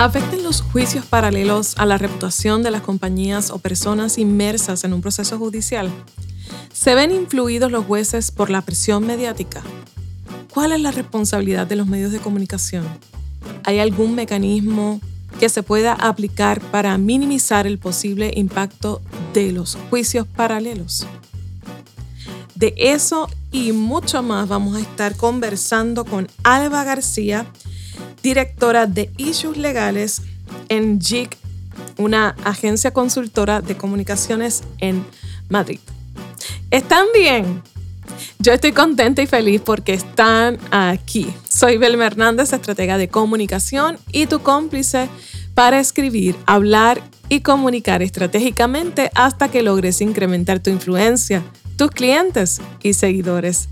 ¿Afectan los juicios paralelos a la reputación de las compañías o personas inmersas en un proceso judicial? ¿Se ven influidos los jueces por la presión mediática? ¿Cuál es la responsabilidad de los medios de comunicación? ¿Hay algún mecanismo que se pueda aplicar para minimizar el posible impacto de los juicios paralelos? De eso y mucho más vamos a estar conversando con Alba García, directora de Issues Legales en JIC, una agencia consultora de comunicaciones en Madrid. ¿Están bien? Yo estoy contenta y feliz porque están aquí. Soy Belma Hernández, estratega de comunicación y tu cómplice para escribir, hablar y comunicar estratégicamente hasta que logres incrementar tu influencia, tus clientes y seguidores.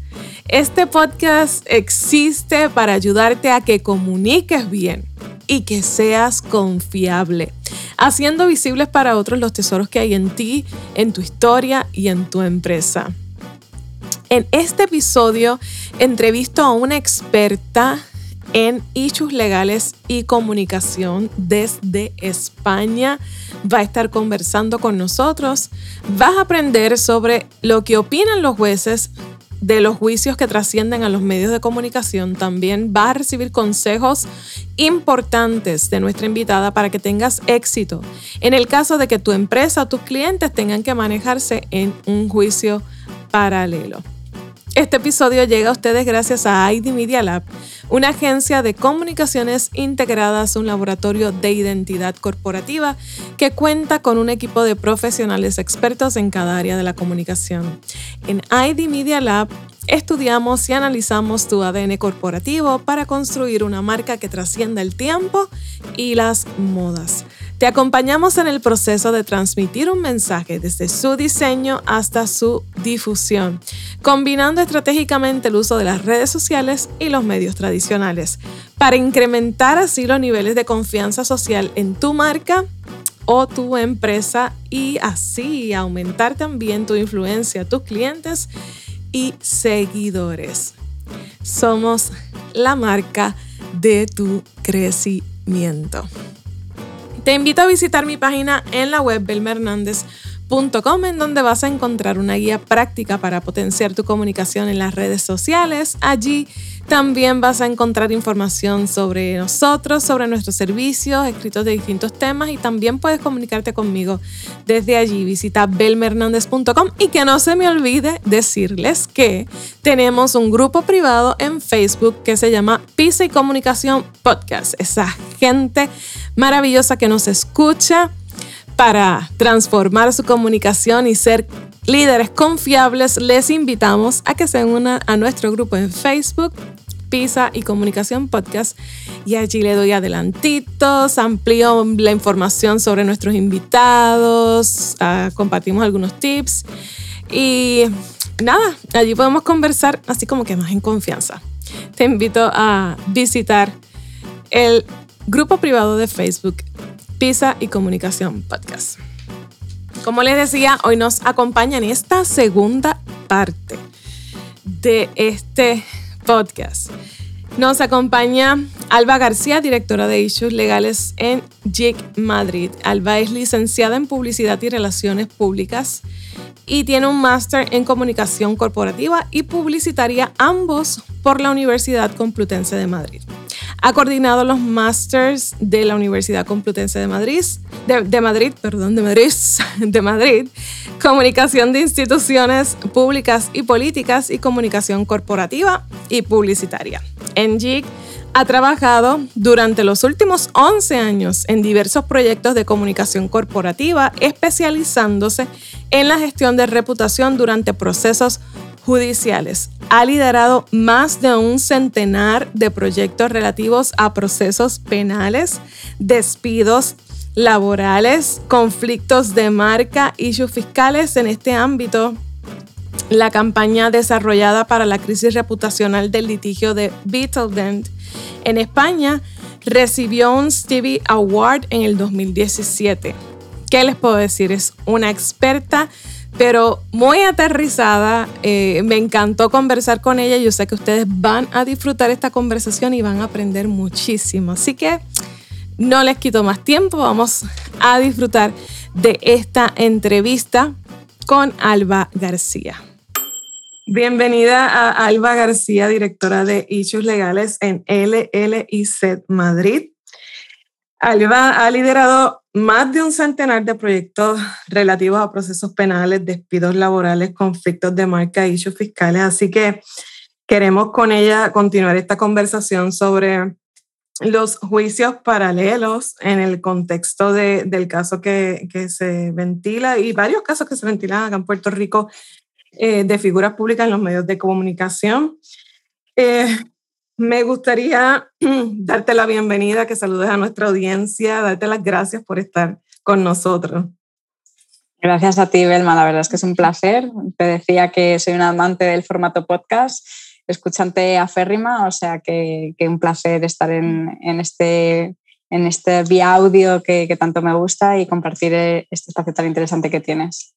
Este podcast existe para ayudarte a que comuniques bien y que seas confiable, haciendo visibles para otros los tesoros que hay en ti, en tu historia y en tu empresa. En este episodio entrevisto a una experta en issues legales y comunicación desde España. Va a estar conversando con nosotros. Vas a aprender sobre lo que opinan los jueces de los juicios que trascienden a los medios de comunicación. También va a recibir consejos importantes de nuestra invitada para que tengas éxito en el caso de que tu empresa o tus clientes tengan que manejarse en un juicio paralelo. Este episodio llega a ustedes gracias a ID Media Lab, una agencia de comunicaciones integradas, un laboratorio de identidad corporativa que cuenta con un equipo de profesionales expertos en cada área de la comunicación. En ID Media Lab estudiamos y analizamos tu ADN corporativo para construir una marca que trascienda el tiempo y las modas. Te acompañamos en el proceso de transmitir un mensaje desde su diseño hasta su difusión, combinando estratégicamente el uso de las redes sociales y los medios tradicionales, para incrementar así los niveles de confianza social en tu marca o tu empresa y así aumentar también tu influencia, tus clientes y seguidores. Somos la marca de tu crecimiento. Te invito a visitar mi página en la web belmernandez.com en donde vas a encontrar una guía práctica para potenciar tu comunicación en las redes sociales. Allí también vas a encontrar información sobre nosotros, sobre nuestros servicios, escritos de distintos temas y también puedes comunicarte conmigo desde allí. Visita belmernandez.com y que no se me olvide decirles que tenemos un grupo privado en Facebook que se llama Pisa y Comunicación Podcast. Esa gente maravillosa que nos escucha para transformar su comunicación y ser líderes confiables, les invitamos a que se unan a nuestro grupo en Facebook, Pisa y Comunicación Podcast. Y allí le doy adelantitos, amplío la información sobre nuestros invitados, ah, compartimos algunos tips. Y nada, allí podemos conversar así como que más en confianza. Te invito a visitar el grupo privado de Facebook Pisa y Comunicación Podcast. Como les decía, hoy nos acompaña en esta segunda parte de este podcast. Nos acompaña Alba García, directora de Issues Legales en JIC Madrid. Alba es licenciada en Publicidad y Relaciones Públicas y tiene un máster en Comunicación Corporativa y Publicitaria, ambos por la Universidad Complutense de Madrid. Ha coordinado los masters de la Universidad Complutense de Madrid, de, Madrid, perdón, de Madrid, de Madrid, comunicación de instituciones públicas y políticas y comunicación corporativa y publicitaria. Ha trabajado durante los últimos 11 años en diversos proyectos de comunicación corporativa, especializándose en la gestión de reputación durante procesos judiciales. Ha liderado más de un centenar de proyectos relativos a procesos penales, despidos laborales, conflictos de marca, issues fiscales en este ámbito. La campaña desarrollada para la crisis reputacional del litigio de Beetledent en España recibió un Stevie Award en el 2017. ¿Qué les puedo decir? Es una experta pero muy aterrizada. Eh, me encantó conversar con ella. Yo sé que ustedes van a disfrutar esta conversación y van a aprender muchísimo. Así que no les quito más tiempo, vamos a disfrutar de esta entrevista con Alba García. Bienvenida a Alba García, directora de Issues Legales en LLIZ Madrid. Alba ha liderado más de un centenar de proyectos relativos a procesos penales, despidos laborales, conflictos de marca, issues fiscales, así que queremos con ella continuar esta conversación sobre los juicios paralelos en el contexto del caso que, que, se ventila y varios casos que se ventilan acá en Puerto Rico eh, de figuras públicas en los medios de comunicación. Eh, me gustaría darte la bienvenida, que saludes a nuestra audiencia, darte las gracias por estar con nosotros. Gracias a ti, Belma. La verdad es que es un placer. Te decía que soy un amante del formato podcast, escuchante aférrima, o sea que, que un placer estar en, en, este, en este vía audio que, que tanto me gusta y compartir este espacio tan interesante que tienes.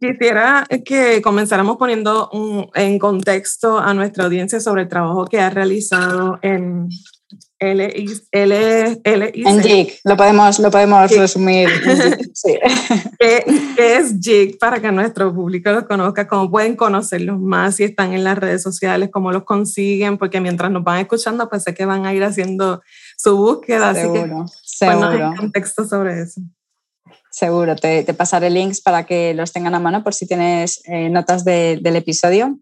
Quisiera que comenzáramos poniendo en contexto a nuestra audiencia sobre el trabajo que ha realizado en LIC. En JIG, lo podemos, lo podemos resumir. Sí. ¿Qué, es JIG para que nuestro público los conozca? ¿Cómo pueden conocerlos más si están en las redes sociales? ¿Cómo los consiguen? Porque mientras nos van escuchando, pues sé que van a ir haciendo su búsqueda. Seguro, así que seguro. en contexto sobre eso. Seguro, te, pasaré links para que los tengan a mano por si tienes eh, notas del episodio.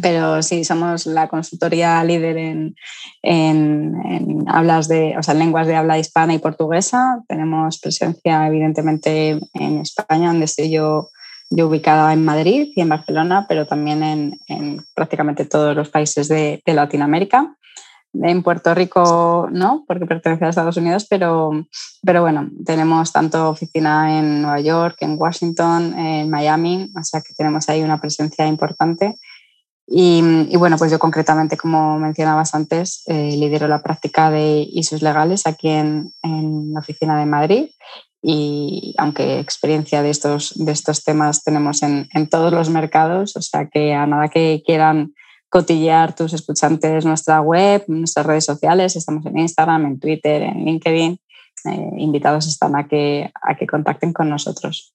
Pero sí, somos la consultoría líder en, en, hablas de, o sea, lenguas de habla hispana y portuguesa. Tenemos presencia, evidentemente, en España, donde estoy yo, yo ubicada en Madrid y en Barcelona, pero también en, en prácticamente todos los países de, de Latinoamérica. En Puerto Rico no, porque pertenece a Estados Unidos, pero, pero bueno, tenemos tanto oficina en Nueva York, en Washington, en Miami, o sea que tenemos ahí una presencia importante. Y, y bueno, pues yo concretamente, como mencionabas antes, eh, lidero la práctica de ISOs legales aquí en, en la oficina de Madrid y aunque experiencia de estos, de estos temas tenemos en, en, todos los mercados, o sea que a nada que quieran cotillear tus escuchantes nuestra web, nuestras redes sociales, estamos en Instagram, en Twitter, en LinkedIn. Eh, invitados están a que, a que contacten con nosotros.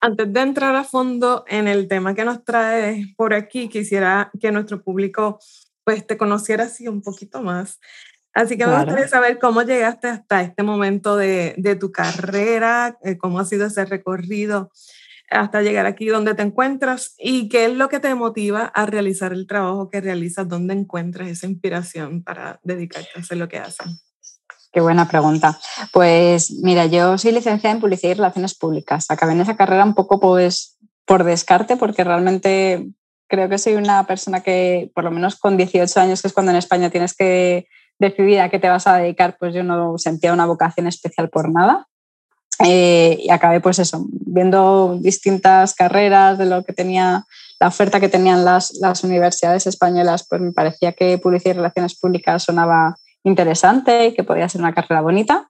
Antes de entrar a fondo en el tema que nos trae por aquí, quisiera que nuestro público pues te conociera así un poquito más. Así que me gustaría saber cómo llegaste hasta este momento de, de tu carrera, eh, cómo ha sido ese recorrido hasta llegar aquí donde te encuentras y qué es lo que te motiva a realizar el trabajo que realizas, dónde encuentras esa inspiración para dedicarte a hacer lo que haces. Qué buena pregunta. Pues mira, yo soy licenciada en Publicidad y Relaciones Públicas. Acabé en esa carrera un poco pues, por descarte porque realmente creo que soy una persona que por lo menos con 18 años, que es cuando en España tienes que decidir a qué te vas a dedicar, pues yo no sentía una vocación especial por nada. Eh, y acabé pues eso, viendo distintas carreras de lo que tenía, la oferta que tenían las, universidades españolas, pues me parecía que publicidad y relaciones públicas sonaba interesante y que podía ser una carrera bonita.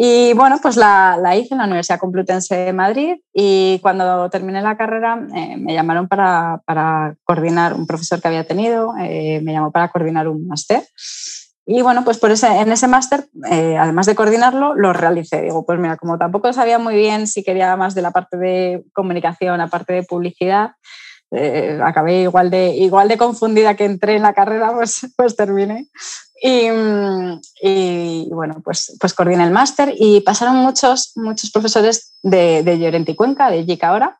Y bueno, pues la, la, hice en la Universidad Complutense de Madrid y cuando terminé la carrera eh, me llamaron para, para, coordinar un profesor que había tenido, eh, me llamó para coordinar un máster y bueno, pues por ese, en ese máster, eh, además de coordinarlo, lo realicé. Digo, pues mira, como tampoco sabía muy bien si quería más de la parte de comunicación, la parte de publicidad, eh, acabé igual de, igual de confundida que entré en la carrera, pues, pues terminé. Y, bueno, pues, pues coordiné el máster y pasaron muchos, muchos profesores de, de Llorente y Cuenca, de JIC ahora,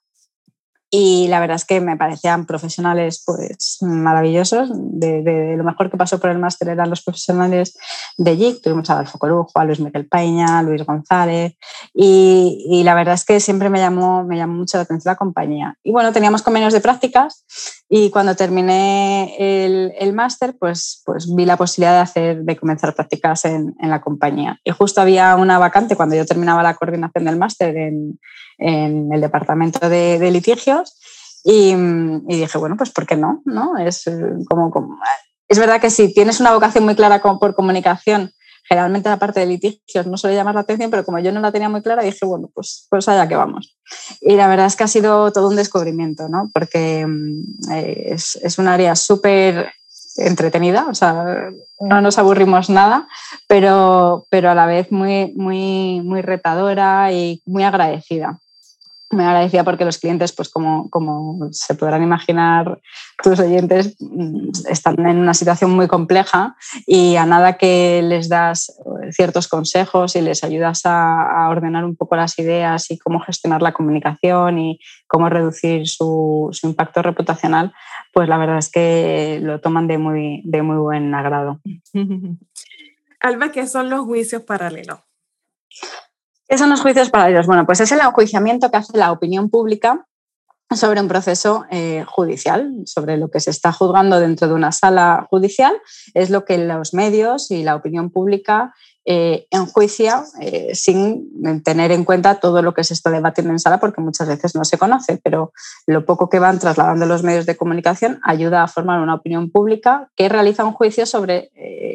y la verdad es que me parecían profesionales pues maravillosos. De, lo mejor que pasó por el máster eran los profesionales de JIC. Tuvimos a Adolfo Corujo, a Luis Miguel Peña, Luis González. Y, y, la verdad es que siempre me llamó, me llamó mucho la atención la compañía. Y bueno, teníamos convenios de prácticas y cuando terminé el, el máster, pues, pues vi la posibilidad de, hacer, de comenzar prácticas en, en la compañía. Y justo había una vacante cuando yo terminaba la coordinación del máster en en el departamento de, litigios y, dije, bueno, pues ¿por qué no? ¿no? Es, eh, como, es verdad que si tienes una vocación muy clara por comunicación, generalmente la parte de litigios no suele llamar la atención, pero como yo no la tenía muy clara, dije, bueno, pues, pues allá que vamos. Y la verdad es que ha sido todo un descubrimiento, ¿no? porque mm, es, es un área súper entretenida, o sea, no nos aburrimos nada, pero, pero a la vez muy, muy, muy retadora y muy agradecida me agradecía porque los clientes, pues como, como se podrán imaginar tus oyentes, mm, están en una situación muy compleja y a nada que les das ciertos consejos y les ayudas a, ordenar un poco las ideas y cómo gestionar la comunicación y cómo reducir su, su, impacto reputacional, pues la verdad es que lo toman de muy, de muy buen agrado. Alba, ¿qué son los juicios paralelos? ¿Qué son los juicios paralelos? Bueno, pues es el enjuiciamiento que hace la opinión pública sobre un proceso eh, judicial, sobre lo que se está juzgando dentro de una sala judicial, es lo que los medios y la opinión pública eh, enjuicia eh, sin tener en cuenta todo lo que se está debatiendo en sala, porque muchas veces no se conoce, pero lo poco que van trasladando los medios de comunicación ayuda a formar una opinión pública que realiza un juicio sobre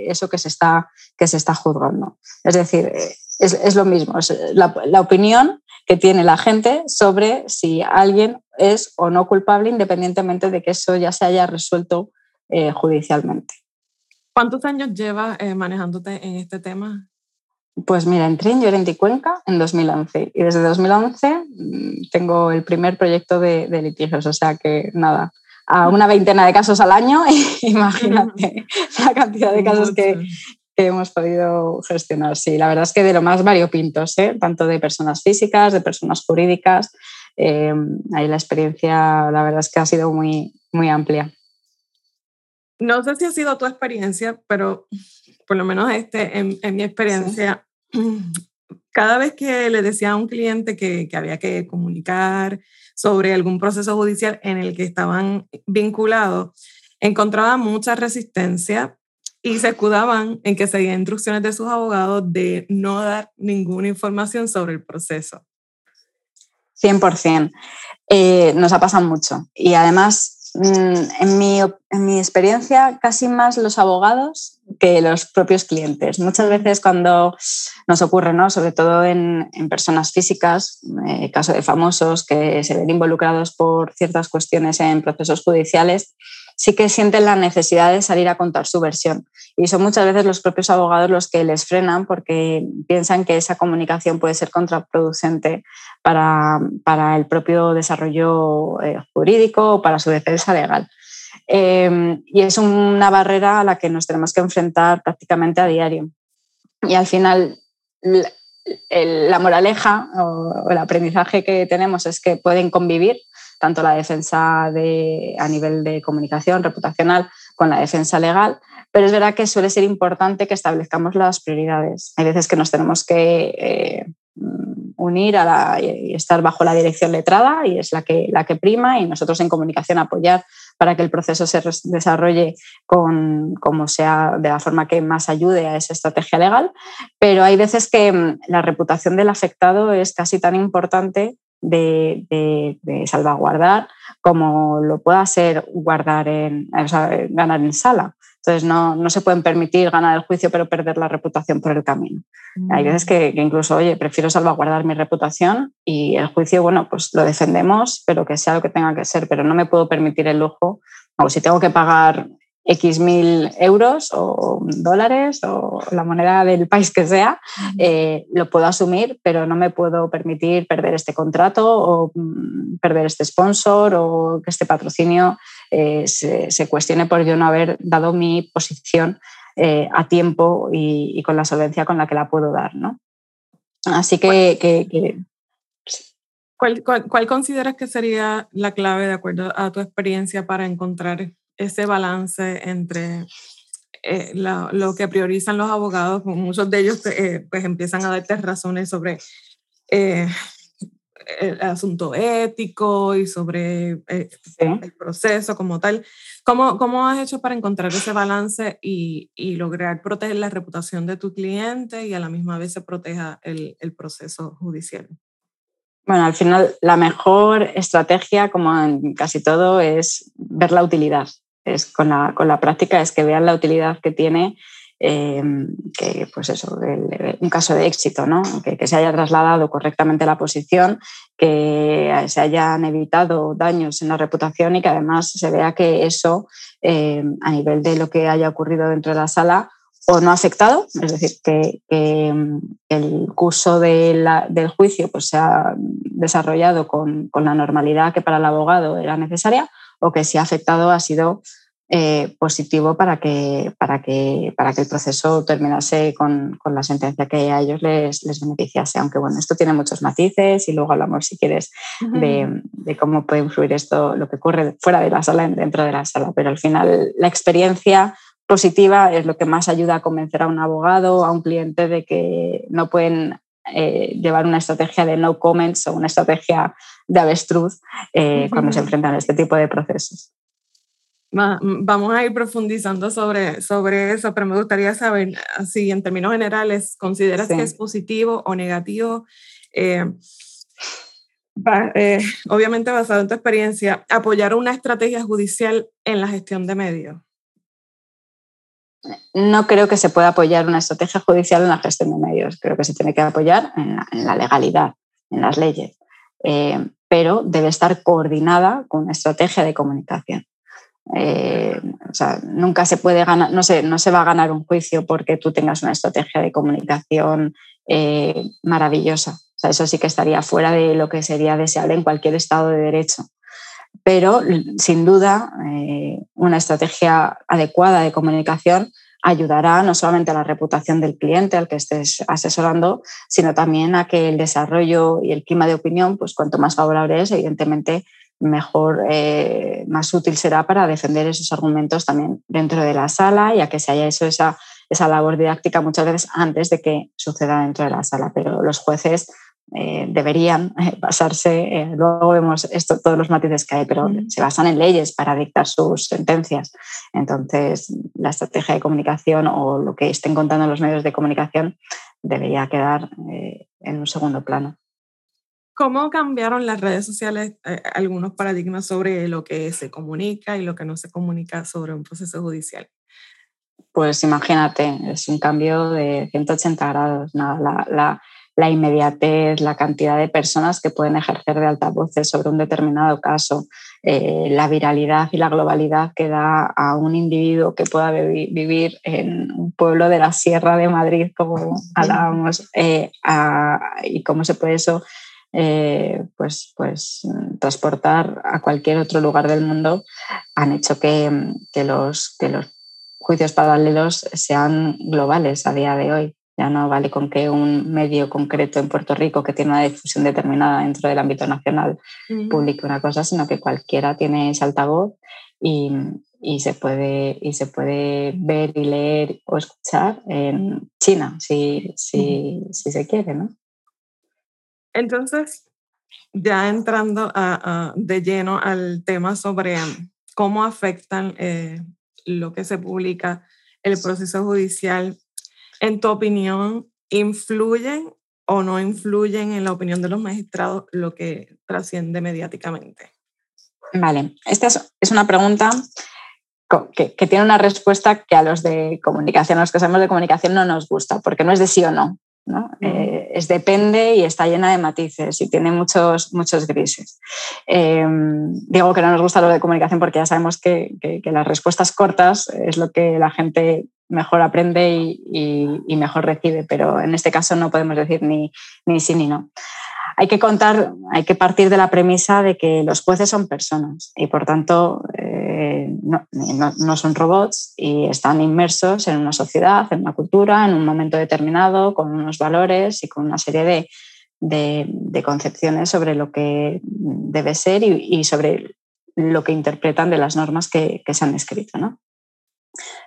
eso que se, está, que se está juzgando. Es decir, es, lo mismo, es la, opinión que tiene la gente sobre si alguien es o no culpable, independientemente de que eso ya se haya resuelto eh, judicialmente. ¿Cuántos años llevas eh, manejándote en este tema? Pues mira, entré en Llorente y Cuenca en 2011 y desde 2011 mm, tengo el primer proyecto de, litigios, o sea que nada, a una veintena de casos al año, imagínate la cantidad de casos que, que hemos podido gestionar. Sí, la verdad es que de lo más variopintos, ¿eh? tanto de personas físicas, de personas jurídicas. Eh, ahí la experiencia, la verdad es que ha sido muy, muy amplia. No sé si ha sido tu experiencia, pero por lo menos este, en, mi experiencia, cada vez que le decía a un cliente que, que había que comunicar sobre algún proceso judicial en el que estaban vinculados, encontraba mucha resistencia y se escudaban en que seguían instrucciones de sus abogados de no dar ninguna información sobre el proceso. 100%. Eh, nos ha pasado mucho. Y además, en mi, en mi experiencia, casi más los abogados que los propios clientes. Muchas veces cuando nos ocurre, ¿no? sobre todo en, en personas físicas, eh, caso de famosos que se ven involucrados por ciertas cuestiones en procesos judiciales, sí que sienten la necesidad de salir a contar su versión. Y son muchas veces los propios abogados los que les frenan porque piensan que esa comunicación puede ser contraproducente para, el propio desarrollo eh, jurídico o para su defensa legal. Em, y es una barrera a la que nos tenemos que enfrentar prácticamente a diario. Y al final, la moraleja o el aprendizaje que tenemos es que pueden convivir tanto la defensa de, a nivel de comunicación reputacional con la defensa legal, pero es verdad que suele ser importante que establezcamos las prioridades. Hay veces que nos tenemos que eh, unir a la, y estar bajo la dirección letrada y es la que, la que prima y nosotros en comunicación apoyar para que el proceso se desarrolle con, como sea, de la forma que más ayude a esa estrategia legal. Pero hay veces que mm, la reputación del afectado es casi tan importante de, salvaguardar como lo pueda ser guardar en, ganar en sala. Entonces no, no, se pueden permitir ganar el juicio pero perder la reputación por el camino. Hay veces que, que, incluso, oye, prefiero salvaguardar mi reputación y el juicio, bueno, pues lo defendemos, pero que sea lo que tenga que ser, pero no me puedo permitir el lujo, o si tengo que pagar X mil euros o dólares o la moneda del país que sea, eh, lo puedo asumir, pero no me puedo permitir perder este contrato o mm, perder este sponsor o que este patrocinio eh, se, cuestione por yo no haber dado mi posición eh, a tiempo y, con la solvencia con la que la puedo dar. ¿no? Así que... cuál consideras que sería la clave, de acuerdo a tu experiencia, para encontrar ese balance entre eh, lo que priorizan los abogados, pues, muchos de ellos eh, pues empiezan a darte razones sobre eh, el asunto ético y sobre el proceso como tal. ¿Cómo, ¿Cómo, has hecho para encontrar ese balance y, y, lograr proteger la reputación de tu cliente y a la misma vez se proteja el, el proceso judicial? Bueno, al final la mejor estrategia, como en casi todo, es ver la utilidad es con la, con la práctica es que vean la utilidad que tiene em, que, pues eso, un caso de éxito, ¿no? que, se haya trasladado correctamente la posición, que se hayan evitado daños en la reputación y que además se vea que eso, em, a nivel de lo que haya ocurrido dentro de la sala, o no ha afectado, es decir, que, em, el curso del juicio pues, se ha desarrollado con, con, la normalidad que para el abogado era necesaria, o que si ha afectado ha sido eh, positivo para que, para, que, para que el proceso terminase con, con la sentencia que a ellos les, les, beneficiase. Aunque bueno, esto tiene muchos matices y luego hablamos, si quieres, de, de, cómo puede influir esto, lo que ocurre fuera de la sala, dentro de la sala. Pero al final la experiencia positiva es lo que más ayuda a convencer a un abogado, a un cliente de que no pueden eh, llevar una estrategia de no comments o una estrategia de avestruz eh, cuando se enfrentan a este tipo de procesos. Mm, vamos a ir profundizando sobre, sobre eso, pero me gustaría saber, así en términos generales, ¿consideras que es positivo o negativo? Eh, eh, obviamente basado en tu experiencia, apoyar una estrategia judicial en la gestión de medios. No creo que se pueda apoyar una estrategia judicial en la gestión de medios. Creo que se tiene que apoyar en la, legalidad, en las leyes, eh, pero debe estar coordinada con una estrategia de comunicación. Eh, o sea, nunca se puede ganar, no se, no se va a ganar un juicio porque tú tengas una estrategia de comunicación eh, maravillosa. O sea, eso sí que estaría fuera de lo que sería deseable en cualquier Estado de Derecho. Pero, sin duda, una estrategia adecuada de comunicación ayudará no solamente a la reputación del cliente al que estés asesorando, sino también a que el desarrollo y el clima de opinión, pues cuanto más favorable es, evidentemente mejor, eh, más útil será para defender esos argumentos también dentro de la sala y a que se haya hecho esa, esa labor didáctica muchas veces antes de que suceda dentro de la sala. Pero los jueces eh, deberían eh, basarse, luego vemos esto, todos los matices que hay, pero se basan en leyes para dictar sus sentencias. Entonces, la estrategia de comunicación o lo que estén contando los medios de comunicación debería quedar en un segundo plano. ¿Cómo cambiaron las redes sociales eh, algunos paradigmas sobre lo que se comunica y lo que no se comunica sobre un proceso judicial? Pues imagínate, es un cambio de 180 grados. la, la, inmediatez, la cantidad de personas que pueden ejercer de altavoces sobre un determinado caso, eh, la viralidad y la globalidad que da a un individuo que pueda vivir en un pueblo de la Sierra de Madrid, como hablábamos, eh, y cómo se puede eso eh, pues, pues transportar a cualquier otro lugar del mundo han hecho que, los, que los juicios paralelos sean globales a día de hoy. Ya no vale con que un medio concreto en Puerto Rico que tiene una difusión determinada dentro del ámbito nacional publique una cosa, sino que cualquiera tiene ese altavoz y, y, se puede, y se puede ver y leer o escuchar en China, si, si, si se quiere, ¿no? Entonces, ya entrando de lleno al tema sobre cómo afectan eh, lo que se publica, el proceso judicial, en tu opinión, ¿influyen o no influyen en la opinión de los magistrados lo que trasciende mediáticamente? Vale, esta es, una pregunta que, que, tiene una respuesta que a los de comunicación, a los que sabemos de comunicación, no nos gusta, porque no es de sí o no. Eh, es depende y está llena de matices y tiene muchos, muchos grises. Eh, digo que no nos gusta lo de comunicación porque ya sabemos que, las respuestas cortas es lo que la gente mejor aprende y, mejor recibe, pero en este caso no podemos decir ni, sí ni no hay que contar, hay que partir de la premisa de que los jueces son personas y por tanto eh, no, son robots y están inmersos en una sociedad, en una cultura, en un momento determinado, con unos valores y con una serie de, concepciones sobre lo que debe ser y, sobre lo que interpretan de las normas que, se han escrito.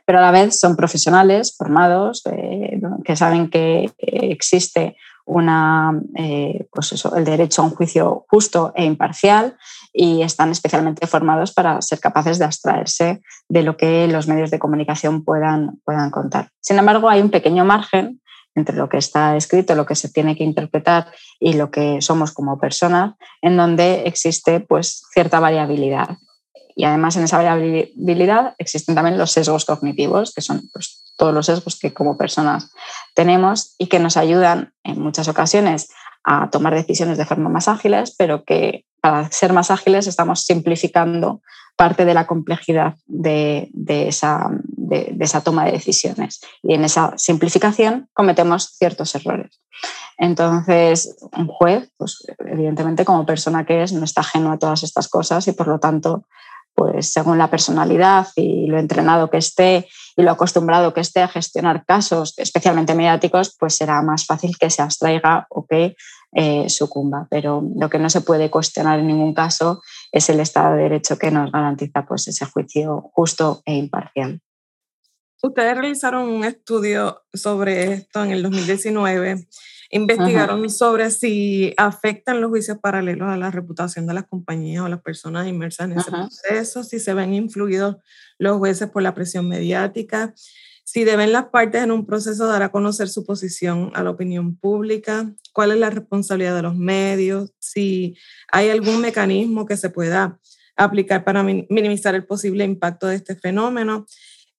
Pero a la vez son profesionales formados eh, que saben que existe una, eh, pues eso, el derecho a un juicio justo e imparcial y están especialmente formados para ser capaces de abstraerse de lo que los medios de comunicación puedan, puedan contar. Sin embargo, hay un pequeño margen entre lo que está escrito, lo que se tiene que interpretar y lo que somos como personas, en donde existe pues, cierta variabilidad y además en esa variabilidad existen también los sesgos cognitivos, que son pues, todos los sesgos que como personas tenemos y que nos ayudan en muchas ocasiones a tomar decisiones de forma más ágiles, pero que para ser más ágiles estamos simplificando parte de la complejidad de, esa, de, esa, toma de decisiones. Y en esa simplificación cometemos ciertos errores. Entonces, un juez, pues, evidentemente como persona que es, no está ajeno a todas estas cosas y por lo tanto, pues según la personalidad y lo entrenado que esté y lo acostumbrado que esté a gestionar casos, especialmente mediáticos, pues será más fácil que se abstraiga o que eh, sucumba. Pero lo que no se puede cuestionar en ningún caso es el Estado de Derecho que nos garantiza pues, ese juicio justo e imparcial. Ustedes realizaron un estudio sobre esto en el 2019. Investigaron sobre si afectan los juicios paralelos a la reputación de las compañías o las personas inmersas en ese proceso, si se ven influidos los jueces por la presión mediática, si deben las partes en un proceso dar a conocer su posición a la opinión pública, cuál es la responsabilidad de los medios, si hay algún mecanismo que se pueda aplicar para minimizar el posible impacto de este fenómeno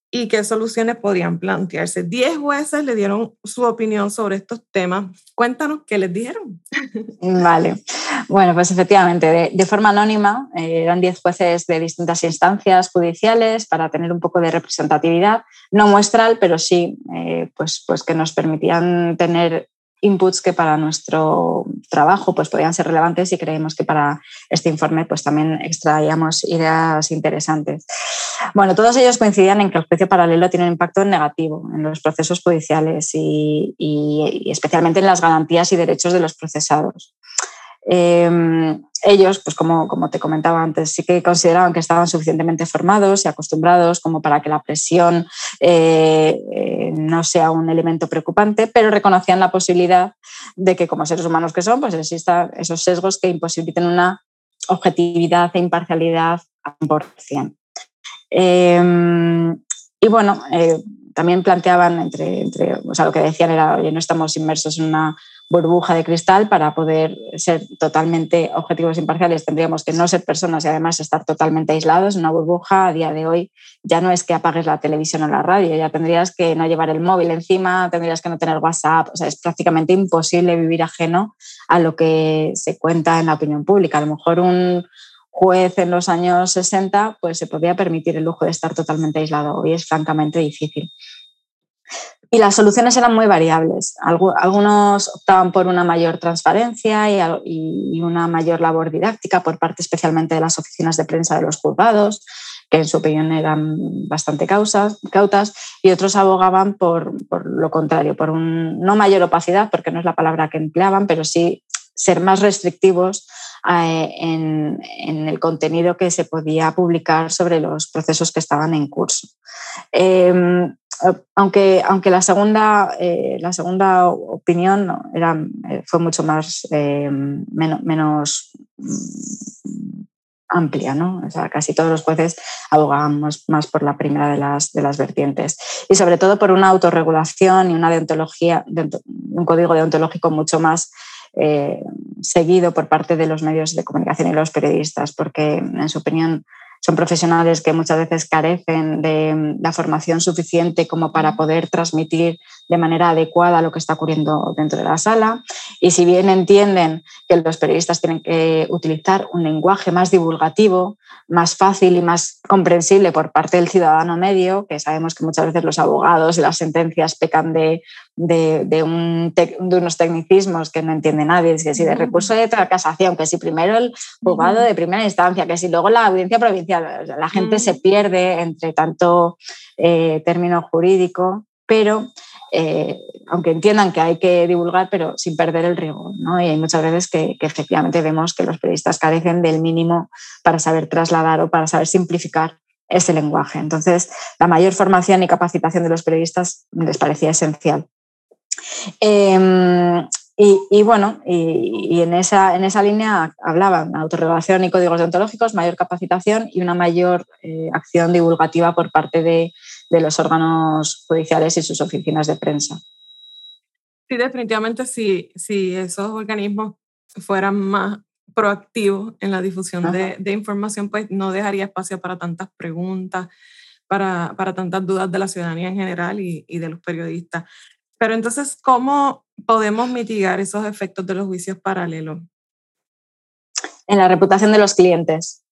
y qué soluciones podrían plantearse. Diez jueces le dieron su opinión sobre estos temas. Cuéntanos qué les dijeron. Vale. Bueno, pues efectivamente, de, forma anónima, eh, eran diez jueces de distintas instancias judiciales para tener un poco de representatividad, no muestral, pero sí eh, pues, pues que nos permitían tener inputs que para nuestro trabajo pues podían ser relevantes y creemos que para este informe pues también extraíamos ideas interesantes. Bueno, todos ellos coincidían en que el juicio paralelo tiene un impacto negativo en los procesos judiciales y, y especialmente en las garantías y derechos de los procesados. Em, ellos, pues como, como, te comentaba antes, sí que consideraban que estaban suficientemente formados y acostumbrados como para que la presión eh, eh, no sea un elemento preocupante, pero reconocían la posibilidad de que como seres humanos que son, pues existan esos sesgos que imposibiliten una objetividad e imparcialidad al 100%. Em, y bueno, eh, también planteaban entre, entre, o sea, lo que decían era, oye, no estamos inmersos en una burbuja de cristal para poder ser totalmente objetivos imparciales. Tendríamos que no ser personas y además estar totalmente aislados. Una burbuja a día de hoy ya no es que apagues la televisión o la radio, ya tendrías que no llevar el móvil encima, tendrías que no tener WhatsApp. O sea, es prácticamente imposible vivir ajeno a lo que se cuenta en la opinión pública. A lo mejor un juez en los años 60 pues se podía permitir el lujo de estar totalmente aislado. Hoy es francamente difícil. Y las soluciones eran muy variables. Algunos optaban por una mayor transparencia y una mayor labor didáctica por parte especialmente de las oficinas de prensa de los juzgados, que en su opinión eran bastante causas, cautas, y otros abogaban por, lo contrario, por un, no mayor opacidad, porque no es la palabra que empleaban, pero sí ser más restrictivos eh, en, el contenido que se podía publicar sobre los procesos que estaban en curso. Em, aunque, aunque la, segunda, eh, la segunda opinión era, eh, fue mucho más eh, menos, mm, amplia, ¿no? O sea, casi todos los jueces abogábamos más por la primera de las, de las vertientes y sobre todo por una autorregulación y una un código deontológico mucho más seguido por parte de los medios de comunicación y los periodistas, porque en su opinión son profesionales que muchas veces carecen de la formación suficiente como para poder transmitir de manera adecuada lo que está ocurriendo dentro de la sala. Y si bien entienden que los periodistas tienen que utilizar un lenguaje más divulgativo, más fácil y más comprensible por parte del ciudadano medio, que sabemos que muchas veces los abogados y las sentencias pecan de, de, unos tecnicismos que no entiende nadie, que si de recurso de casación, que si primero el juzgado de primera instancia, que si luego la audiencia provincial, la gente se pierde entre tanto eh, término jurídico, pero eh, aunque entiendan que hay que divulgar, pero sin perder el rigor. Y hay muchas veces que, efectivamente vemos que los periodistas carecen del mínimo para saber trasladar o para saber simplificar ese lenguaje. Entonces, la mayor formación y capacitación de los periodistas les parecía esencial. Em, y, bueno, y, en, esa, en esa línea hablaban autorregulación y códigos deontológicos, mayor capacitación y una mayor eh, acción divulgativa por parte de, de los órganos judiciales y sus oficinas de prensa. Sí, definitivamente si, si esos organismos fueran más proactivo en la difusión de, información, pues no dejaría espacio para tantas preguntas, para, para tantas dudas de la ciudadanía en general y, y, de los periodistas. Pero entonces, ¿cómo podemos mitigar esos efectos de los juicios paralelos? En la reputación de los clientes.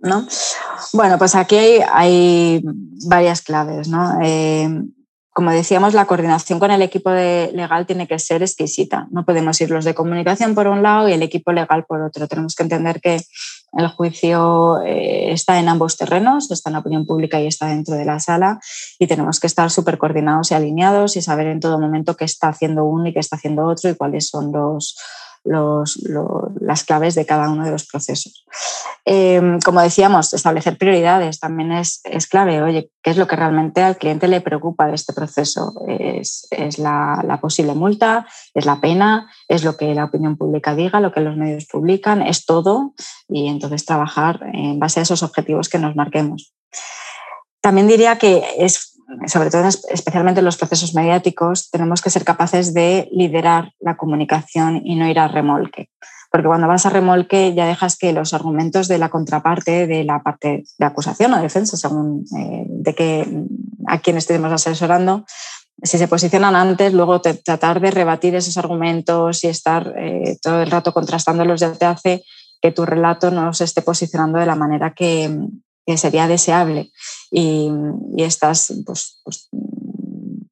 ¿No? Bueno, pues aquí hay, varias claves. ¿no? Eh, como decíamos, la coordinación con el equipo de legal tiene que ser exquisita. No podemos ir los de comunicación por un lado y el equipo legal por otro. Tenemos que entender que el juicio eh, está en ambos terrenos, está en la opinión pública y está dentro de la sala y tenemos que estar súper coordinados y alineados y saber en todo momento qué está haciendo uno y qué está haciendo otro y cuáles son los, las claves de cada uno de los procesos. Eh, como decíamos, establecer prioridades también es, clave. Oye, ¿qué es lo que realmente al cliente le preocupa de este proceso? ¿Es, la, posible multa? ¿Es la pena? ¿Es lo que la opinión pública diga? ¿Lo que los medios publican? ¿Es todo? Y entonces trabajar en base a esos objetivos que nos marquemos. También diría que es sobre todo especialmente en los procesos mediáticos, tenemos que ser capaces de liderar la comunicación y no ir a remolque. Porque cuando vas a remolque ya dejas que los argumentos de la contraparte, de la parte de acusación o defensa, según eh, de que a quien estemos asesorando, si se posicionan antes, luego tratar de rebatir esos argumentos y estar eh, todo el rato contrastándolos ya te hace que tu relato no se esté posicionando de la manera que, que sería deseable y, estás pues, pues,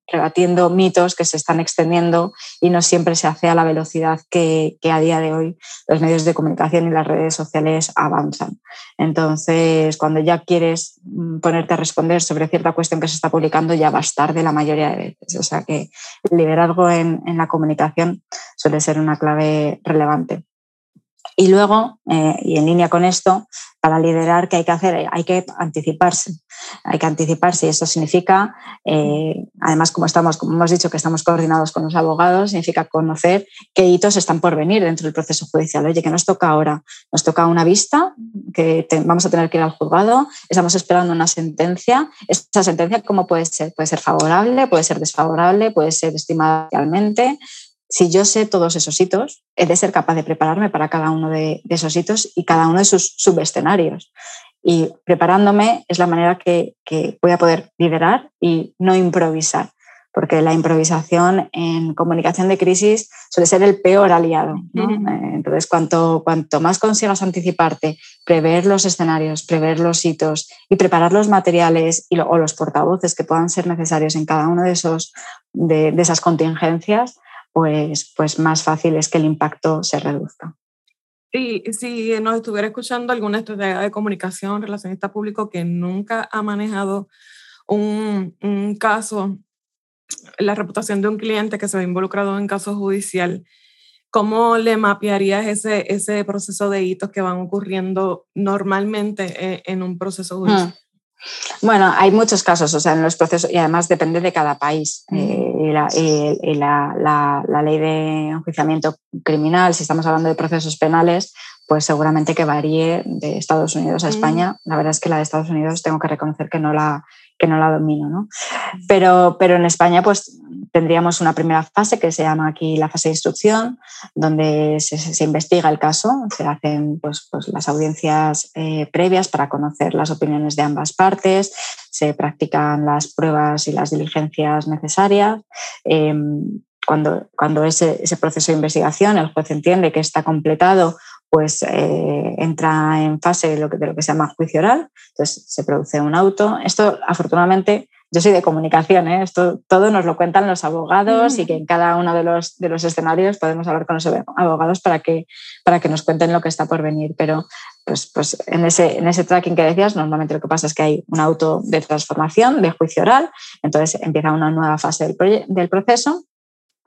rebatiendo mitos que se están extendiendo y no siempre se hace a la velocidad que, a día de hoy los medios de comunicación y las redes sociales avanzan. Entonces, cuando ya quieres mm, ponerte a responder sobre cierta cuestión que se está publicando, ya va a estar de la mayoría de veces. O sea que el liderazgo en la comunicación suele ser una clave relevante. Y luego, eh, y en línea con esto, para liderar, ¿qué hay que hacer? Hay que anticiparse. Hay que anticiparse y eso significa, eh, además, como estamos, como hemos dicho, que estamos coordinados con los abogados, significa conocer qué hitos están por venir dentro del proceso judicial. Oye, que nos toca ahora? Nos toca una vista, que vamos a tener que ir al juzgado, estamos esperando una sentencia. Esta sentencia, ¿cómo puede ser? Puede ser favorable, puede ser desfavorable, puede ser estimada realmente si yo sé todos esos hitos, he de ser capaz de prepararme para cada uno de, esos hitos y cada uno de sus subescenarios. Y preparándome es la manera que, voy a poder liderar y no improvisar, porque la improvisación en comunicación de crisis suele ser el peor aliado. Eh, entonces, cuanto, cuanto más consigas anticiparte, prever los escenarios, prever los hitos y preparar los materiales y o los portavoces que puedan ser necesarios en cada uno de, esos, de esas contingencias, pues, pues más fácil es que el impacto se reduzca. Y si nos estuviera escuchando alguna estrategia de comunicación, relacionista público que nunca ha manejado un, un caso, la reputación de un cliente que se ve involucrado en caso judicial, ¿cómo le mapearías ese, ese proceso de hitos que van ocurriendo normalmente eh, en un proceso judicial? Mm. Bueno, hay muchos casos, o sea, en los procesos, y además depende de cada país. Eh, y, la, ley de enjuiciamiento criminal, si estamos hablando de procesos penales, pues seguramente que varíe de Estados Unidos a España. La verdad es que la de Estados Unidos tengo que reconocer que no la, que no la domino, ¿no? Pero, pero en España pues tendríamos una primera fase que se llama aquí la fase de instrucción, donde se, investiga el caso, se hacen pues, pues las audiencias eh, previas para conocer las opiniones de ambas partes, se practican las pruebas y las diligencias necesarias. Em, cuando, cuando ese, ese, proceso de investigación el juez entiende que está completado pues eh, entra en fase de lo, que, de lo que se llama juicio oral, entonces se produce un auto. Esto, afortunadamente, yo soy de comunicación, ¿eh? esto todo nos lo cuentan los abogados y que en cada uno de los, de los escenarios podemos hablar con los abogados para que, para que nos cuenten lo que está por venir. Pero pues, pues en, ese, en ese tracking que decías, normalmente lo que pasa es que hay un auto de transformación, de juicio oral, entonces empieza una nueva fase del, del proceso.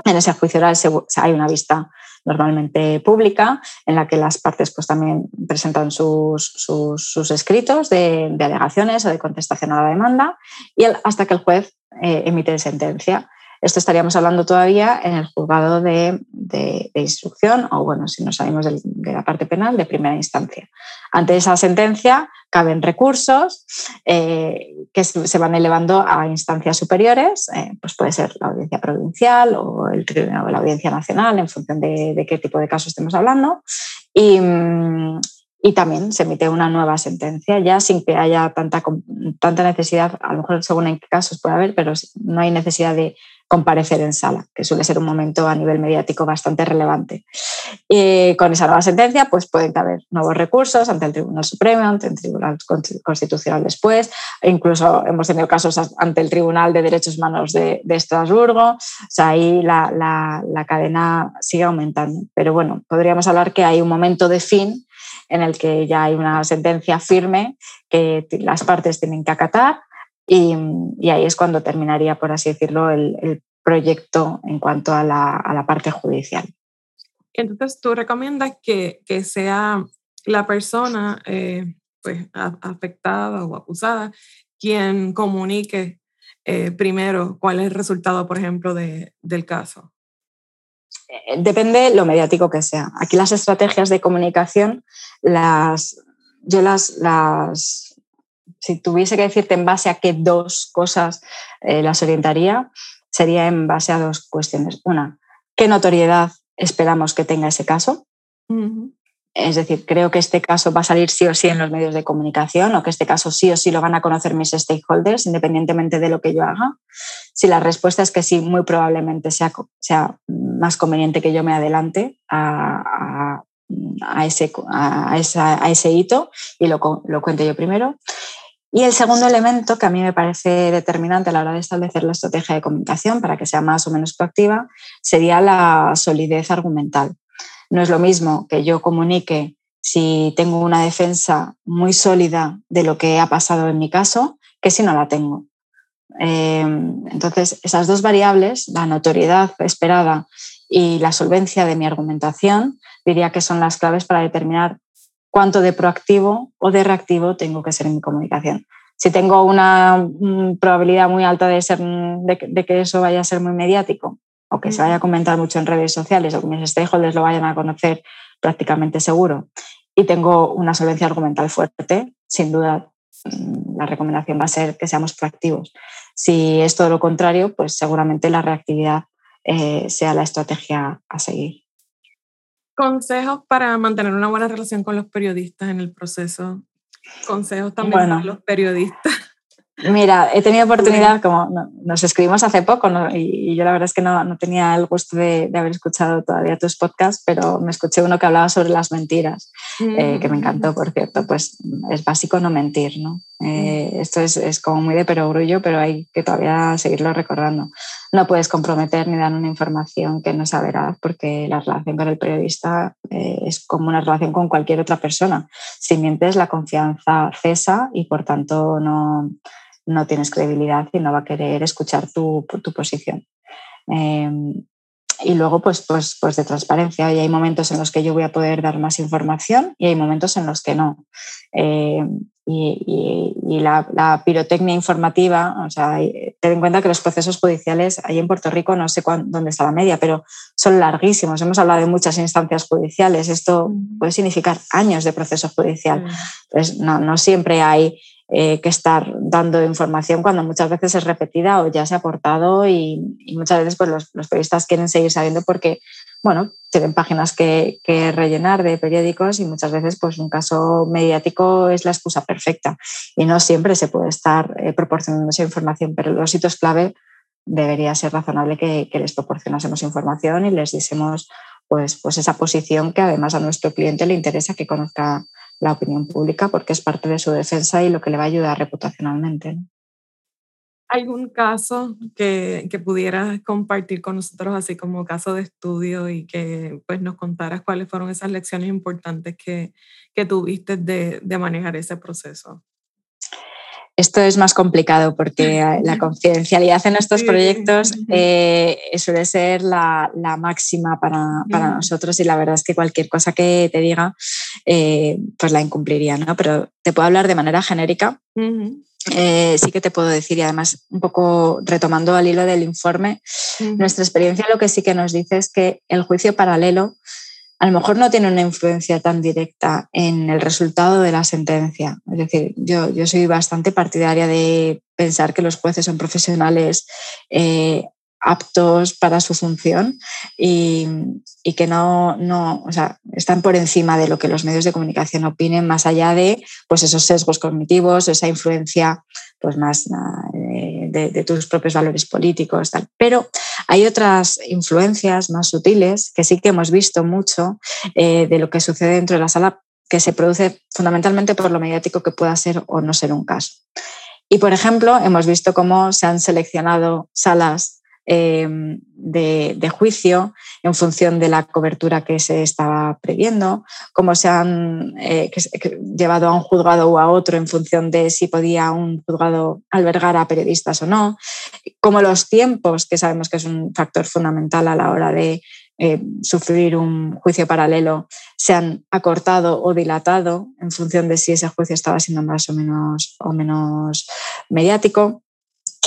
En ese juicio oral hay una vista normalmente pública, en la que las partes pues, también presentan sus, sus, escritos de, alegaciones o de contestación a la demanda y hasta que el juez eh, emite sentencia. Esto estaríamos hablando todavía en el juzgado de, instrucción o, bueno, si nos salimos de, la parte penal, de primera instancia. Ante esa sentencia caben recursos eh, que se van elevando a instancias superiores, eh, pues puede ser la audiencia provincial o, el, o la audiencia nacional en función de, qué tipo de caso estemos hablando. Y, y también se emite una nueva sentencia, ya sin que haya tanta, tanta necesidad, a lo mejor según en qué casos puede haber, pero no hay necesidad de comparecer en sala, que suele ser un momento a nivel mediático bastante relevante. Y con esa nueva sentencia, pues pueden haber nuevos recursos ante el Tribunal Supremo, ante el Tribunal Constitucional después, e incluso hemos tenido casos ante el Tribunal de Derechos Humanos de, Estrasburgo, o sea, ahí la, la cadena sigue aumentando. Pero bueno, podríamos hablar que hay un momento de fin en el que ya hay una sentencia firme que las partes tienen que acatar y, ahí es cuando terminaría, por así decirlo, el, proyecto en cuanto a la, parte judicial. Entonces, ¿tú recomiendas que, sea la persona eh, pues, afectada o acusada quien comunique eh, primero cuál es el resultado, por ejemplo, del caso? Eh, depende lo mediático que sea. Aquí las estrategias de comunicación, las, yo las, las si tuviese que decirte en base a qué dos cosas eh, las orientaría, sería en base a dos cuestiones. Una, ¿qué notoriedad esperamos que tenga ese caso? Es decir, creo que este caso va a salir sí o sí en los medios de comunicación o que este caso sí o sí lo van a conocer mis stakeholders, independientemente de lo que yo haga. Si la respuesta es que sí, muy probablemente sea, sea más conveniente que yo me adelante a, a, ese, a, ese, hito y lo, lo cuente yo primero. Y el segundo elemento que a mí me parece determinante a la hora de establecer la estrategia de comunicación para que sea más o menos proactiva sería la solidez argumental. No es lo mismo que yo comunique si tengo una defensa muy sólida de lo que ha pasado en mi caso que si no la tengo. Em, entonces, esas dos variables, la notoriedad esperada y la solvencia de mi argumentación, diría que son las claves para determinar cuánto de proactivo o de reactivo tengo que ser en mi comunicación. Si tengo una mm, probabilidad muy alta de, ser, de, que eso vaya a ser muy mediático o que se vaya a comentar mucho en redes sociales o que mis stakeholders lo vayan a conocer prácticamente seguro y tengo una solvencia argumental fuerte, sin duda mm, la recomendación va a ser que seamos proactivos. Si es todo lo contrario, pues seguramente la reactividad eh, sea la estrategia a seguir. Consejos para mantener una buena relación con los periodistas en el proceso. Consejos también para los periodistas. Mira, he tenido oportunidad, como nos escribimos hace poco, y, yo la verdad es que no, no tenía el gusto de, de, haber escuchado todavía tus podcasts, pero me escuché uno que hablaba sobre las mentiras, eh, que me encantó, por cierto, pues es básico no mentir, ¿no? Eh, esto es, es, como muy de perogrullo, pero hay que todavía seguirlo recordando. No puedes comprometer ni dar una información que no sea veraz, porque la relación con el periodista eh, es como una relación con cualquier otra persona. Si mientes, la confianza cesa y por tanto no no tienes credibilidad y no va a querer escuchar tu, posición. Em, y luego, pues, pues, pues de transparencia. Hay momentos en los que yo voy a poder dar más información y hay momentos en los que no. Em, y, la, pirotecnia informativa, o sea, ten en cuenta que los procesos judiciales, ahí en Puerto Rico, no sé dónde está la media, pero son larguísimos. Hemos hablado de muchas instancias judiciales. Esto puede significar años de proceso judicial. Entonces, no, no siempre hay eh, que estar dando información cuando muchas veces es repetida o ya se ha aportado y, muchas veces pues, los, periodistas quieren seguir sabiendo porque, bueno, tienen páginas que, rellenar de periódicos y muchas veces pues, un caso mediático es la excusa perfecta y no siempre se puede estar eh, proporcionando esa información, pero los sitios clave debería ser razonable que, les proporcionásemos información y les diésemos pues, pues esa posición que además a nuestro cliente le interesa que conozca la opinión pública porque es parte de su defensa y lo que le va a ayudar reputacionalmente. ¿Algún caso que, que, pudieras compartir con nosotros, así como caso de estudio, y que pues, nos contaras cuáles fueron esas lecciones importantes que, que tuviste de, de manejar ese proceso? Esto es más complicado porque la confidencialidad en estos proyectos eh, suele ser la, máxima para, nosotros y la verdad es que cualquier cosa que te diga eh, pues la incumpliría, ¿no? Pero te puedo hablar de manera genérica. Eh, sí que te puedo decir y además un poco retomando al hilo del informe, nuestra experiencia lo que sí que nos dice es que el juicio paralelo a lo mejor no tiene una influencia tan directa en el resultado de la sentencia. Es decir, yo, yo soy bastante partidaria de pensar que los jueces son profesionales eh, aptos para su función y, que no, no o sea, están por encima de lo que los medios de comunicación opinen, más allá de pues, esos sesgos cognitivos, esa influencia pues, más eh, de, tus propios valores políticos. Tal. Pero hay otras influencias más sutiles que sí que hemos visto mucho eh, de lo que sucede dentro de la sala que se produce fundamentalmente por lo mediático que pueda ser o no ser un caso. Y, por ejemplo, hemos visto cómo se han seleccionado salas em, de, juicio en función de la cobertura que se estaba previendo, cómo se han eh, llevado a un juzgado o a otro en función de si podía un juzgado albergar a periodistas o no, cómo los tiempos, que sabemos que es un factor fundamental a la hora de eh, sufrir un juicio paralelo se han acortado o dilatado en función de si ese juicio estaba siendo más o menos, o menos mediático.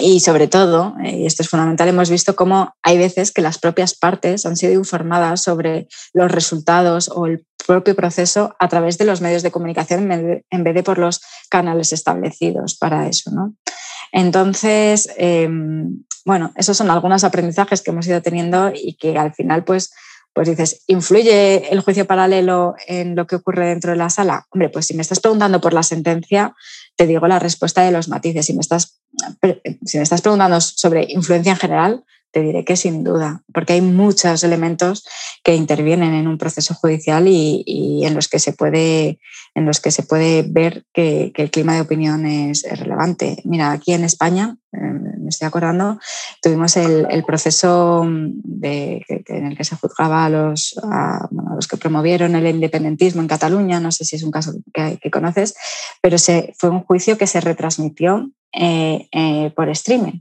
Y sobre todo, eh, y esto es fundamental, hemos visto cómo hay veces que las propias partes han sido informadas sobre los resultados o el propio proceso a través de los medios de comunicación en vez de por los canales establecidos para eso. ¿no? Entonces, em, bueno, esos son algunos aprendizajes que hemos ido teniendo y que al final, pues, pues dices, ¿influye el juicio paralelo en lo que ocurre dentro de la sala? Hombre, pues si me estás preguntando por la sentencia, te digo la respuesta de los matices. Si me estás, si me estás preguntando sobre influencia en general, te diré que sin duda, porque hay muchos elementos que intervienen en un proceso judicial y, en, los que se puede, en los que se puede ver que, el clima de opinión es, relevante. Mira, aquí en España, em, me estoy acordando, tuvimos el, proceso de, en el que se juzgaba a los, que promovieron el independentismo en Cataluña, no sé si es un caso que, conoces, pero se, fue un juicio que se retransmitió eh, eh, por streaming.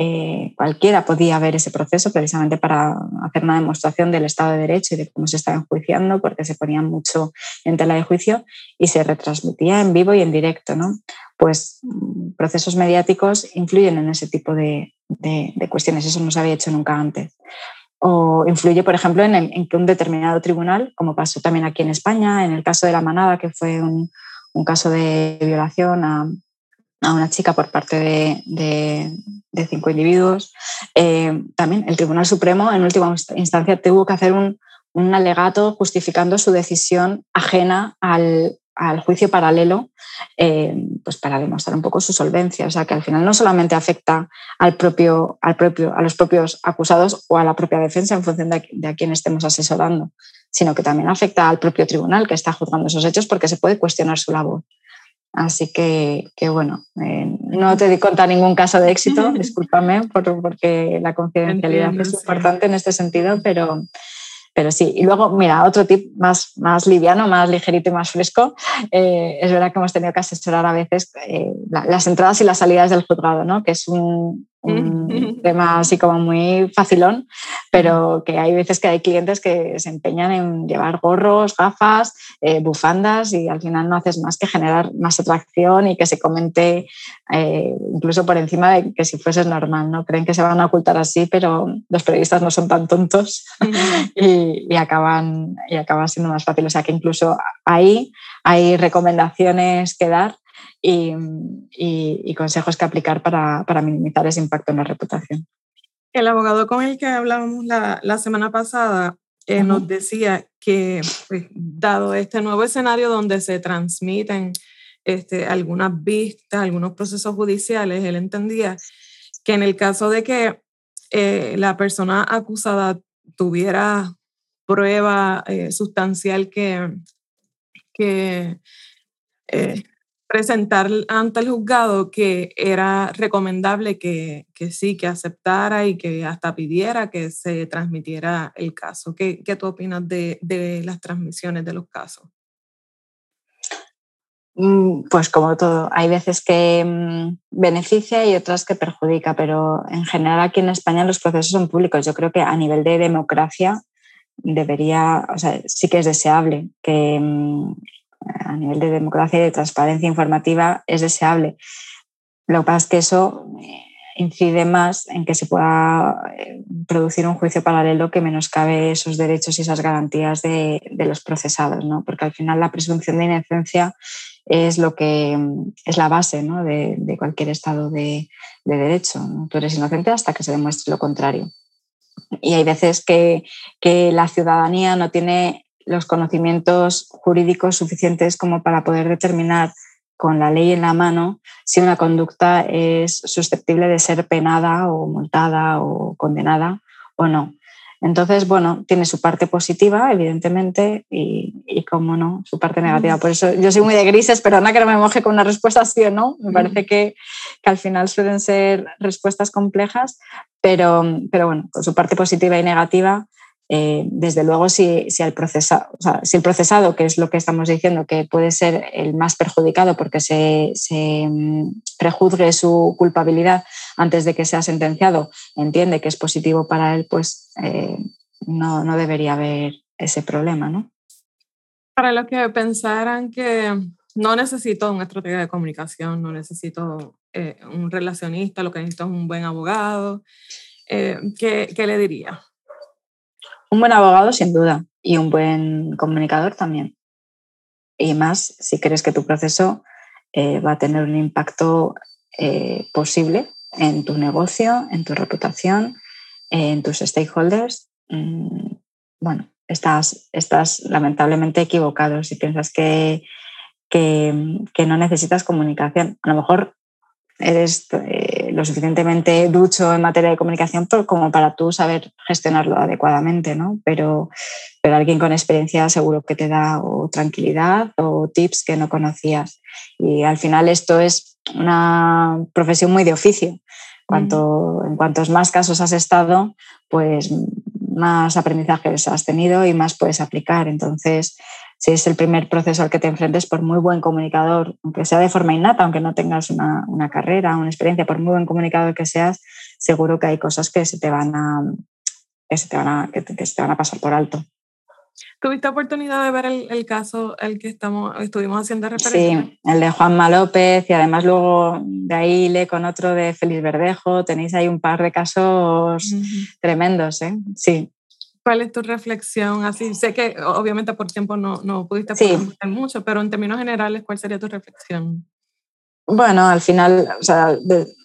Eh, cualquiera podía ver ese proceso precisamente para hacer una demostración del Estado de Derecho y de cómo se estaba enjuiciando, porque se ponía mucho en tela de juicio y se retransmitía en vivo y en directo. ¿no? Pues mm, procesos mediáticos influyen en ese tipo de, cuestiones, eso no se había hecho nunca antes. O influye, por ejemplo, en, que un determinado tribunal, como pasó también aquí en España, en el caso de la manada, que fue un, un caso de violación a, a una chica por parte de, cinco individuos. Eh, también el Tribunal Supremo, en última instancia, tuvo que hacer un, alegato justificando su decisión ajena al, juicio paralelo, eh, pues para demostrar un poco su solvencia. O sea, que al final no solamente afecta al propio, al propio, a los propios acusados o a la propia defensa en función de, de a quién estemos asesorando, sino que también afecta al propio tribunal que está juzgando esos hechos porque se puede cuestionar su labor. Así que, bueno, eh, no te di contar ningún caso de éxito, discúlpame porque la confidencialidad es importante en este sentido, pero, pero sí. Y luego, mira, otro tip más, más liviano, más ligerito y más fresco. Eh, es verdad que hemos tenido que asesorar a veces eh, las entradas y las salidas del juzgado, ¿no? que es un, un tema así como muy facilón, pero que hay veces que hay clientes que se empeñan en llevar gorros, gafas, eh, bufandas y al final no haces más que generar más atracción y que se comente eh, incluso por encima de que si fuese normal, ¿no? Creen que se van a ocultar así, pero los periodistas no son tan tontos y, acaban, y acaban siendo más fácil. O sea que incluso ahí hay recomendaciones que dar y, consejos que aplicar para, minimizar ese impacto en la reputación. El abogado con el que hablábamos la, semana pasada eh, nos decía que, pues, dado este nuevo escenario donde se transmiten este, algunas vistas, algunos procesos judiciales, él entendía que en el caso de que eh, la persona acusada tuviera prueba eh, sustancial que, que presentar ante el juzgado que era recomendable que, que, sí, que aceptara y que hasta pidiera que se transmitiera el caso. ¿Qué, qué tú opinas de, de, las transmisiones de los casos? Mm, pues como todo, hay veces que mm, beneficia y otras que perjudica, pero en general aquí en España los procesos son públicos. Yo creo que a nivel de democracia debería, o sea, sí que es deseable que mm, a nivel de democracia y de transparencia informativa es deseable. Lo que pasa es que eso eh, incide más en que se pueda eh, producir un juicio paralelo que menoscabe esos derechos y esas garantías de, los procesados, ¿no? porque al final la presunción de inocencia es lo que es la base de, cualquier estado de, derecho. Tú eres inocente hasta que se demuestre lo contrario. Y hay veces que, que la ciudadanía no tiene los conocimientos jurídicos suficientes como para poder determinar con la ley en la mano si una conducta es susceptible de ser penada o multada o condenada o no. Entonces, bueno, tiene su parte positiva, evidentemente, y, y como no, su parte negativa. Por eso yo soy muy de grises, pero no que no me moje con una respuesta sí o no. Me parece que, que, al final suelen ser respuestas complejas, pero, pero bueno, con su parte positiva y negativa, eh, desde luego, si, si, el procesado, si el procesado, que es lo que estamos diciendo, que puede ser el más perjudicado porque se, se, mm, prejuzgue su culpabilidad antes de que sea sentenciado, entiende que es positivo para él, pues eh, no, no, debería haber ese problema. ¿no? Para los que pensaran que no necesito una estrategia de comunicación, no necesito eh, un relacionista, lo que necesito es un buen abogado, ¿qué, ¿qué le diría? Un buen abogado, sin duda, y un buen comunicador también. Y más si crees que tu proceso eh, va a tener un impacto eh, posible en tu negocio, en tu reputación, en tus stakeholders. Mm, bueno, estás, estás lamentablemente equivocado si piensas que, que, que no necesitas comunicación. A lo mejor eres eh, lo suficientemente ducho en materia de comunicación como para tú saber gestionarlo adecuadamente, ¿no? Pero, pero alguien con experiencia seguro que te da o tranquilidad o tips que no conocías. Y al final esto es una profesión muy de oficio. Cuanto, En cuantos más casos has estado, pues más aprendizajes has tenido y más puedes aplicar. Entonces, si es el primer proceso al que te enfrentes, por muy buen comunicador, aunque sea de forma innata, aunque no tengas una, carrera, una experiencia, por muy buen comunicador que seas, seguro que hay cosas que se te van a, que se te van a, que te, van a pasar por alto. ¿Tuviste oportunidad de ver el, caso el que estamos, estuvimos haciendo referencia? Sí, el de Juanma López y además luego de ahí le con otro de Félix Verdejo. Tenéis ahí un par de casos tremendos, ¿eh? Sí. ¿Cuál es tu reflexión? Así, sé que obviamente por tiempo no, no pudiste sí. mucho, pero en términos generales, ¿cuál sería tu reflexión? Bueno, al final, o sea,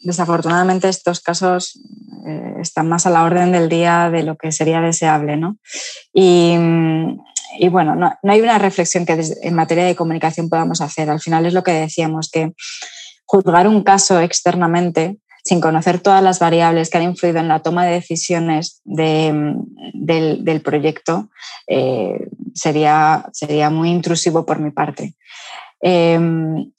desafortunadamente estos casos eh, están más a la orden del día de lo que sería deseable, ¿no? Y, y bueno, no, no, hay una reflexión que en materia de comunicación podamos hacer. Al final es lo que decíamos, que juzgar un caso externamente sin conocer todas las variables que han influido en la toma de decisiones del, proyecto, eh, sería, sería muy intrusivo por mi parte. Em,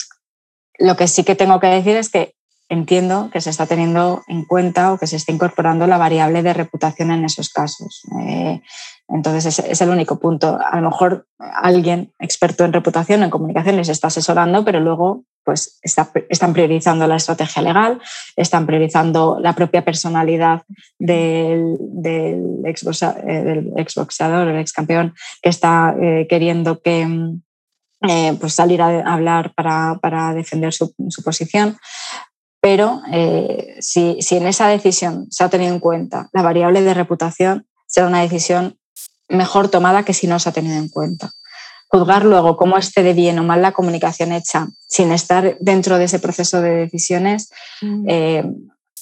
lo que sí que tengo que decir es que entiendo que se está teniendo en cuenta o que se está incorporando la variable de reputación en esos casos. Eh, entonces, es, el único punto. A lo mejor alguien experto en reputación, en comunicación, les está asesorando, pero luego pues, están priorizando la estrategia legal, están priorizando la propia personalidad del, del, eh, exboxeador, el ex campeón, que está eh, queriendo que, eh, pues salir a hablar para, defender su, posición. Pero si, si en esa decisión se ha tenido en cuenta la variable de reputación, será una decisión mejor tomada que si no se ha tenido en cuenta. Juzgar luego cómo esté de bien o mal la comunicación hecha sin estar dentro de ese proceso de decisiones mm. eh,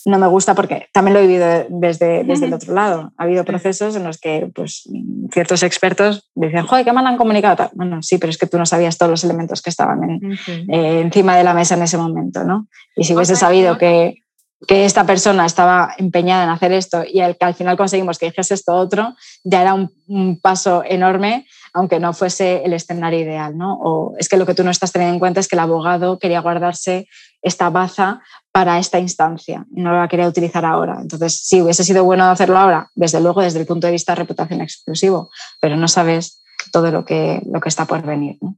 no me gusta porque también lo he vivido desde, desde el otro lado. Ha habido procesos en los que pues, ciertos expertos dicen, joder, ¿qué mal han comunicado? Bueno, sí, pero es que tú no sabías todos los elementos que estaban eh, encima de la mesa en ese momento, ¿no? Y si hubiese sabido que, que esta persona estaba empeñada en hacer esto y al, que al final conseguimos que dijese esto otro, ya era un, paso enorme, aunque no fuese el escenario ideal. ¿no? O es que lo que tú no estás teniendo en cuenta es que el abogado quería guardarse esta baza para esta instancia no la quería utilizar ahora. Entonces, sí, hubiese sido bueno hacerlo ahora, desde luego desde el punto de vista de reputación exclusivo, pero no sabes todo lo que, lo que está por venir. ¿no?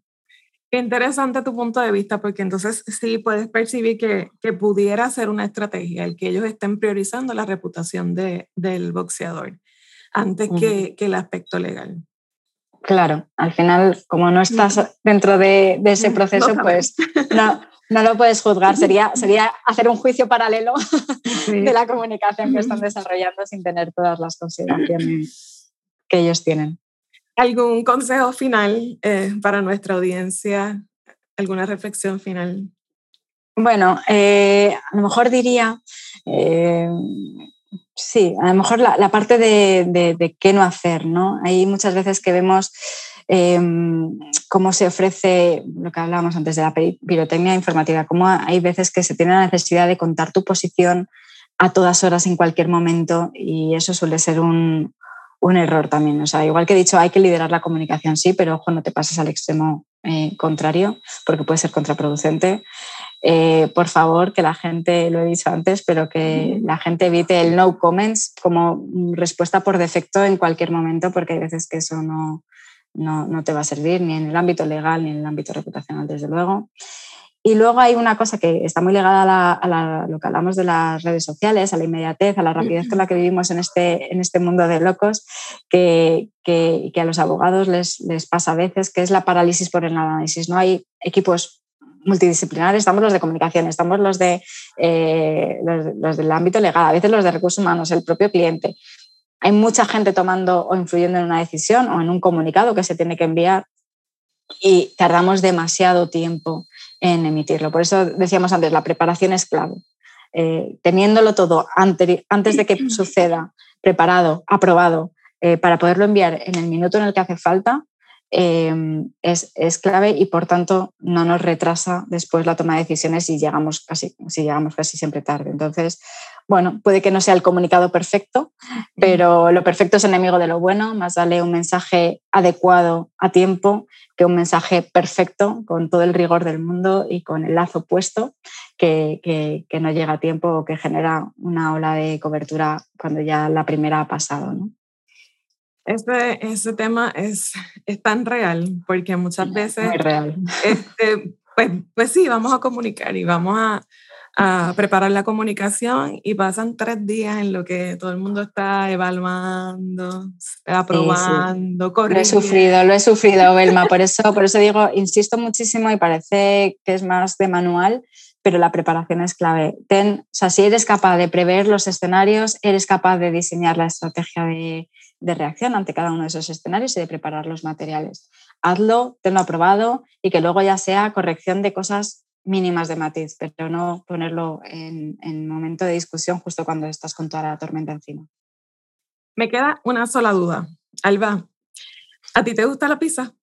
Qué interesante tu punto de vista, porque entonces sí puedes percibir que, que pudiera ser una estrategia el que ellos estén priorizando la reputación de, del boxeador antes que, que, el aspecto legal. Claro, al final, como no estás dentro de, de ese proceso, pues no, no lo puedes juzgar, sería, sería hacer un juicio paralelo de la comunicación que están desarrollando sin tener todas las consideraciones que ellos tienen. ¿Algún consejo final eh, para nuestra audiencia? ¿Alguna reflexión final? Bueno, eh, a lo mejor diría, eh, sí, a lo mejor la, parte de, de, qué no hacer, ¿no? Hay muchas veces que vemos Em, cómo se ofrece lo que hablábamos antes de la pirotecnia informativa, cómo hay veces que se tiene la necesidad de contar tu posición a todas horas en cualquier momento y eso suele ser un, un error también. O sea, igual que he dicho, hay que liderar la comunicación, sí, pero ojo, no te pases al extremo eh, contrario porque puede ser contraproducente. Eh, por favor, que la gente, lo he dicho antes, pero que la gente evite el no comments como respuesta por defecto en cualquier momento, porque hay veces que eso no, no, no, te va a servir ni en el ámbito legal ni en el ámbito reputacional, desde luego. Y luego hay una cosa que está muy ligada a, lo que hablamos de las redes sociales, a la inmediatez, a la rapidez con la que vivimos en este, en este mundo de locos, que, que, a los abogados les, les, pasa a veces, que es la parálisis por el análisis. No hay equipos multidisciplinares, estamos los de comunicación, estamos los, de, eh, los del ámbito legal, a veces los de recursos humanos, el propio cliente hay mucha gente tomando o influyendo en una decisión o en un comunicado que se tiene que enviar y tardamos demasiado tiempo en emitirlo. Por eso decíamos antes, la preparación es clave. Eh, teniéndolo todo antes de que suceda, preparado, aprobado, eh, para poderlo enviar en el minuto en el que hace falta, Em, es, es, clave y por tanto no nos retrasa después la toma de decisiones si llegamos casi, si llegamos casi siempre tarde. Entonces, bueno, puede que no sea el comunicado perfecto, pero lo perfecto es enemigo de lo bueno, más vale un mensaje adecuado a tiempo que un mensaje perfecto con todo el rigor del mundo y con el lazo puesto que, que, que no llega a tiempo o que genera una ola de cobertura cuando ya la primera ha pasado. ¿no? Ese, ese tema es, es tan real porque muchas veces... Muy real. Este, pues, pues sí, vamos a comunicar y vamos a, a, preparar la comunicación y pasan tres días en lo que todo el mundo está evaluando, aprobando, corriendo. Lo he sufrido, lo he sufrido, Belma. Por eso, por eso digo, insisto muchísimo y parece que es más de manual, pero la preparación es clave. Ten, o sea, si eres capaz de prever los escenarios, eres capaz de diseñar la estrategia de, de reacción ante cada uno de esos escenarios y de preparar los materiales. Hazlo, tenlo aprobado y que luego ya sea corrección de cosas mínimas de matiz, pero no ponerlo en, en momento de discusión justo cuando estás con toda la tormenta encima. Me queda una sola duda. Alba, ¿a ti te gusta la pizza?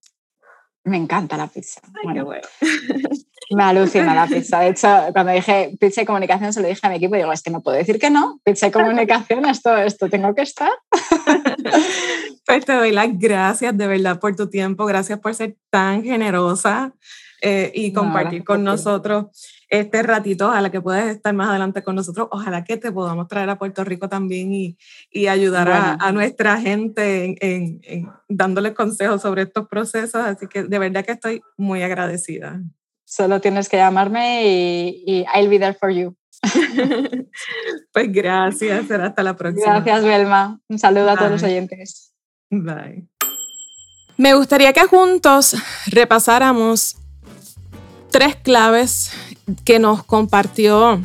Me encanta la pizza. bueno. Me alucina la pizza. De hecho, cuando dije pizza y comunicación, se lo dije a mi equipo y digo, es que no puedo decir que no. Pizza y comunicación, esto, esto tengo que estar. Pues te doy las gracias de verdad por tu tiempo. Gracias por ser tan generosa eh, y compartir con nosotros este ratito. Ojalá que puedas estar más adelante con nosotros. Ojalá que te podamos traer a Puerto Rico también y, y ayudar a, a, nuestra gente en, en, dándoles consejos sobre estos procesos. Así que de verdad que estoy muy agradecida. Solo tienes que llamarme y, y I'll be there for you. pues gracias, será hasta la próxima. Gracias, Belma. Un saludo a todos los oyentes. Bye. Me gustaría que juntos repasáramos tres claves que nos compartió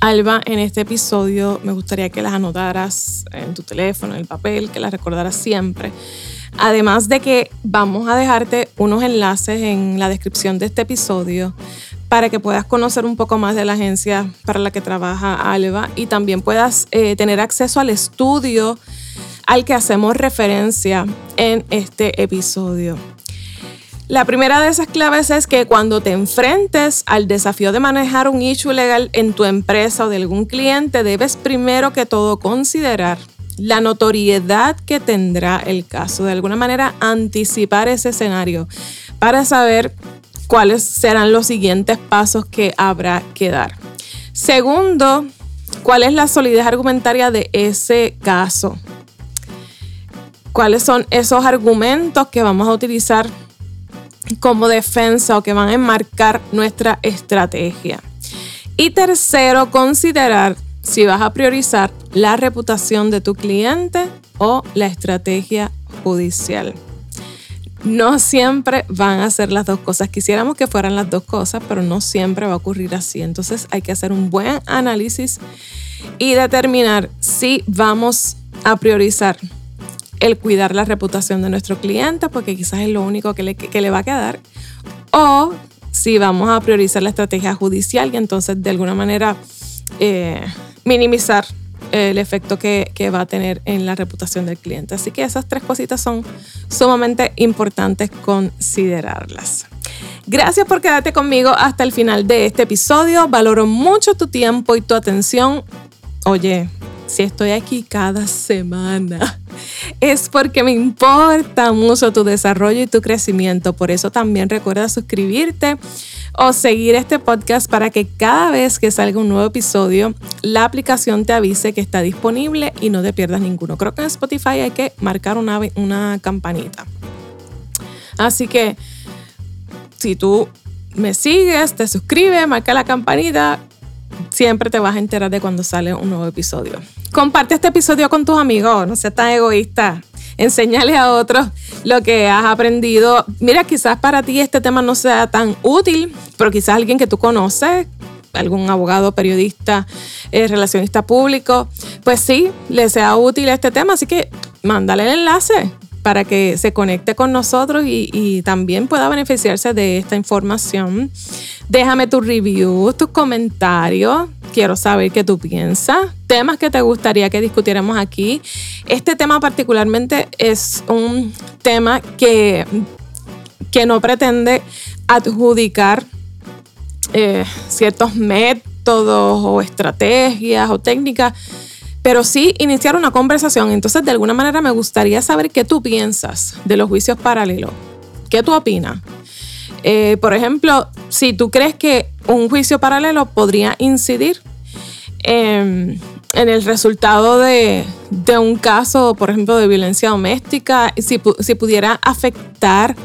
Alba en este episodio. Me gustaría que las anotaras en tu teléfono, en el papel, que las recordaras siempre. Además de que vamos a dejarte unos enlaces en la descripción de este episodio para que puedas conocer un poco más de la agencia para la que trabaja Alba y también puedas eh, tener acceso al estudio al que hacemos referencia en este episodio. La primera de esas claves es que cuando te enfrentes al desafío de manejar un issue legal en tu empresa o de algún cliente, debes primero que todo considerar la notoriedad que tendrá el caso, de alguna manera anticipar ese escenario para saber cuáles serán los siguientes pasos que habrá que dar. Segundo, cuál es la solidez argumentaria de ese caso. ¿Cuáles son esos argumentos que vamos a utilizar como defensa o que van a enmarcar nuestra estrategia? Y tercero, considerar si vas a priorizar la reputación de tu cliente o la estrategia judicial. no siempre van a ser las dos cosas. Quisiéramos que fueran las dos cosas, pero no siempre va a ocurrir así. Entonces hay que hacer un buen análisis y determinar si vamos a priorizar el cuidar la reputación de nuestro cliente, porque quizás es lo único que le, va a quedar, o si vamos a priorizar la estrategia judicial y entonces de alguna manera eh, minimizar el efecto que, va a tener en la reputación del cliente. Así que esas tres cositas son sumamente importantes considerarlas. Gracias por quedarte conmigo hasta el final de este episodio. Valoro mucho tu tiempo y tu atención. Oye, si estoy aquí cada semana, es porque me importa mucho tu desarrollo y tu crecimiento. Por eso también recuerda suscribirte o seguir este podcast para que cada vez que salga un nuevo episodio, la aplicación te avise que está disponible y no te pierdas ninguno. Creo que en Spotify hay que marcar una, una campanita. Así que si tú me sigues, te suscribes, marca la campanita, siempre te vas a enterar de cuando sale un nuevo episodio. Comparte este episodio con tus amigos, no seas tan egoísta. Enseñale a otros lo que has aprendido. Mira, quizás para ti este tema no sea tan útil, pero quizás alguien que tú conoces, algún abogado, periodista, eh, relacionista público, pues sí, le sea útil este tema. Así que mándale el enlace para que se conecte con nosotros y, y también pueda beneficiarse de esta información. Déjame tu review, tus comentarios. Quiero saber qué tú piensas. Temas que te gustaría que discutiéramos aquí. Este tema particularmente es un tema que, que no pretende adjudicar eh, ciertos métodos o estrategias o técnicas, pero sí iniciar una conversación. Entonces, de alguna manera me gustaría saber qué tú piensas de los juicios paralelos. ¿Qué tú opinas? Eh, por ejemplo, si tú crees que un juicio paralelo podría incidir en, el resultado de, un caso, por ejemplo, de violencia doméstica, si, pudiera afectar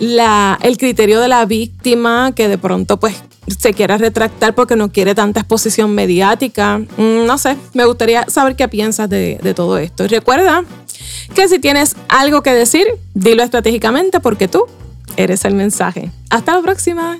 el criterio de la víctima que de pronto pues se quiera retractar porque no quiere tanta exposición mediática. Mm, no sé, me gustaría saber qué piensas de, de todo esto. Y recuerda que si tienes algo que decir, dilo estratégicamente porque tú eres el mensaje. Hasta la próxima.